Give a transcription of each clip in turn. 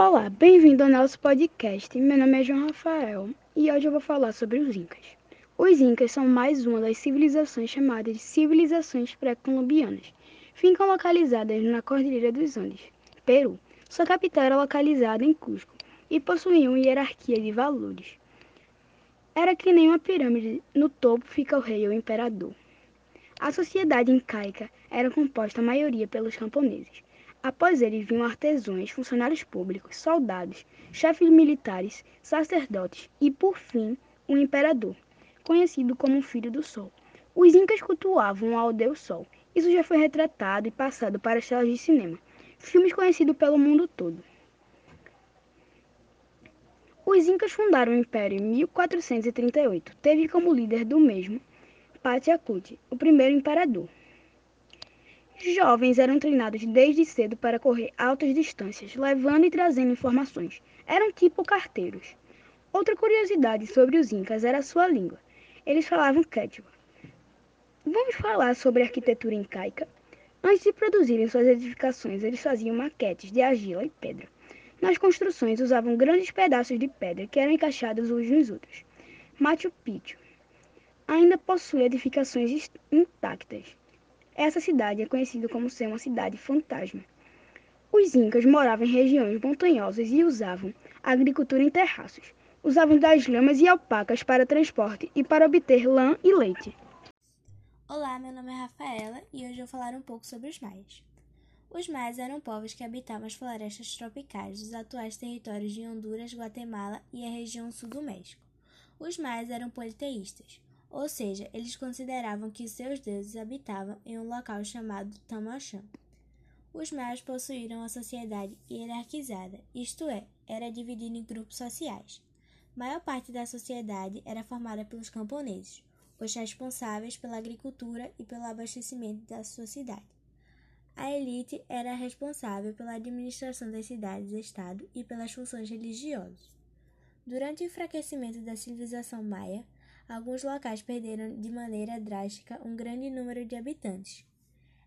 Olá, bem-vindo ao nosso podcast. Meu nome é João Rafael e hoje eu vou falar sobre os Incas. Os Incas são mais uma das civilizações chamadas de civilizações pré-colombianas. Ficam localizadas na Cordilheira dos Andes, Peru. Sua capital era localizada em Cusco e possuía uma hierarquia de valores. Era que nem uma pirâmide, no topo fica o rei ou imperador. A sociedade incaica era composta a maioria pelos camponeses. Após eles vinham artesãos, funcionários públicos, soldados, chefes militares, sacerdotes e, por fim, o um imperador, conhecido como Filho do Sol. Os incas cultuavam ao Deus Sol. Isso já foi retratado e passado para as telas de cinema, filmes conhecidos pelo mundo todo. Os incas fundaram o império em 1438. Teve como líder do mesmo Pachacuti, o primeiro imperador. Jovens eram treinados desde cedo para correr altas distâncias, levando e trazendo informações. Eram tipo carteiros. Outra curiosidade sobre os incas era a sua língua. Eles falavam quechua. Vamos falar sobre a arquitetura incaica? Antes de produzirem suas edificações, eles faziam maquetes de argila e pedra. Nas construções, usavam grandes pedaços de pedra que eram encaixados uns nos outros. Machu Picchu ainda possui edificações intactas. Essa cidade é conhecida como ser uma cidade fantasma. Os incas moravam em regiões montanhosas e usavam agricultura em terraços. Usavam das lamas e alpacas para transporte e para obter lã e leite. Olá, meu nome é Rafaela e hoje eu vou falar um pouco sobre os maias. Os maias eram povos que habitavam as florestas tropicais dos atuais territórios de Honduras, Guatemala e a região sul do México. Os maias eram politeístas, ou seja, eles consideravam que seus deuses habitavam em um local chamado Tamaxã. Os maias possuíram uma sociedade hierarquizada, isto é, era dividida em grupos sociais. A maior parte da sociedade era formada pelos camponeses, os responsáveis pela agricultura e pelo abastecimento da sua cidade. A elite era responsável pela administração das cidades-estado e pelas funções religiosas. Durante o enfraquecimento da civilização maia, alguns locais perderam de maneira drástica um grande número de habitantes.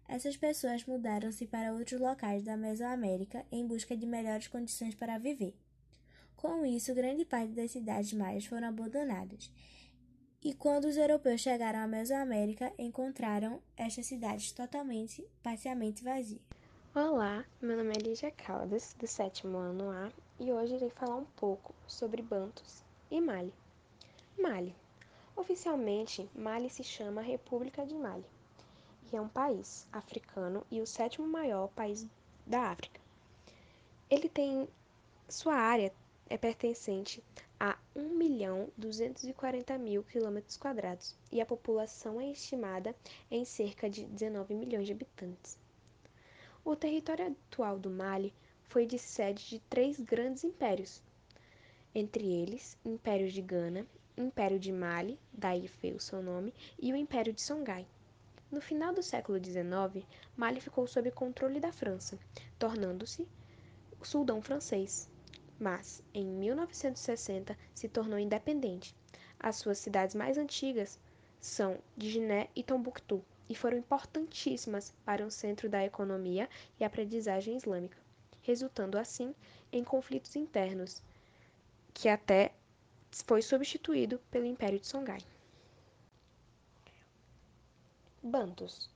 Essas pessoas mudaram-se para outros locais da Mesoamérica em busca de melhores condições para viver. Com isso, grande parte das cidades maias foram abandonadas. E quando os europeus chegaram à Mesoamérica, encontraram estas cidades totalmente, parcialmente vazias. Olá, meu nome é Lígia Caldas, do sétimo ano A, e hoje irei falar um pouco sobre Bantos e Mali. Mali Oficialmente, Mali se chama República de Mali e é um país africano e o sétimo maior país da África. Ele tem sua área é pertencente a 1.240.000 km quadrados e a população é estimada em cerca de 19 milhões de habitantes. O território atual do Mali foi de sede de três grandes impérios, entre eles Império de Gana, Império de Mali, daí veio o seu nome, e o Império de Songhai. No final do século XIX, Mali ficou sob controle da França, tornando-se o Sultão francês. Mas, em 1960, se tornou independente. As suas cidades mais antigas são Djiné e Tombuctu, e foram importantíssimas para o centro da economia e aprendizagem islâmica, resultando assim em conflitos internos, que até foi substituído pelo Império de Songhai. Bantus.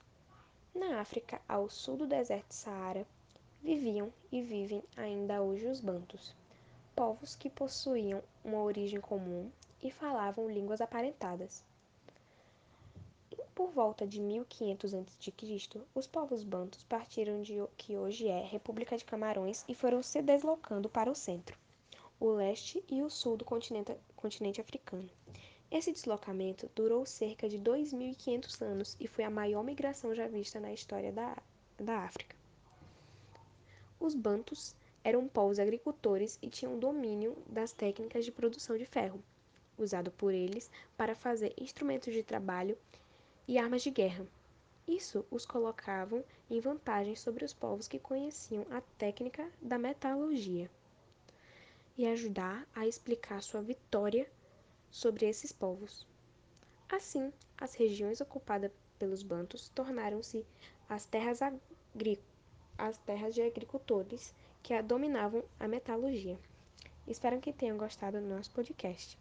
Na África, ao sul do deserto de Saara, viviam e vivem ainda hoje os Bantus, povos que possuíam uma origem comum e falavam línguas aparentadas. Por volta de 1500 a.C., os povos bantus partiram de que hoje é República de Camarões e foram se deslocando para o centro o leste e o sul do continente, continente africano. Esse deslocamento durou cerca de 2.500 anos e foi a maior migração já vista na história da, da África. Os Bantus eram povos agricultores e tinham domínio das técnicas de produção de ferro, usado por eles para fazer instrumentos de trabalho e armas de guerra. Isso os colocavam em vantagem sobre os povos que conheciam a técnica da metalurgia e ajudar a explicar sua vitória sobre esses povos. Assim, as regiões ocupadas pelos bantos tornaram-se as terras, as terras de agricultores que dominavam a metalurgia. Espero que tenham gostado do nosso podcast.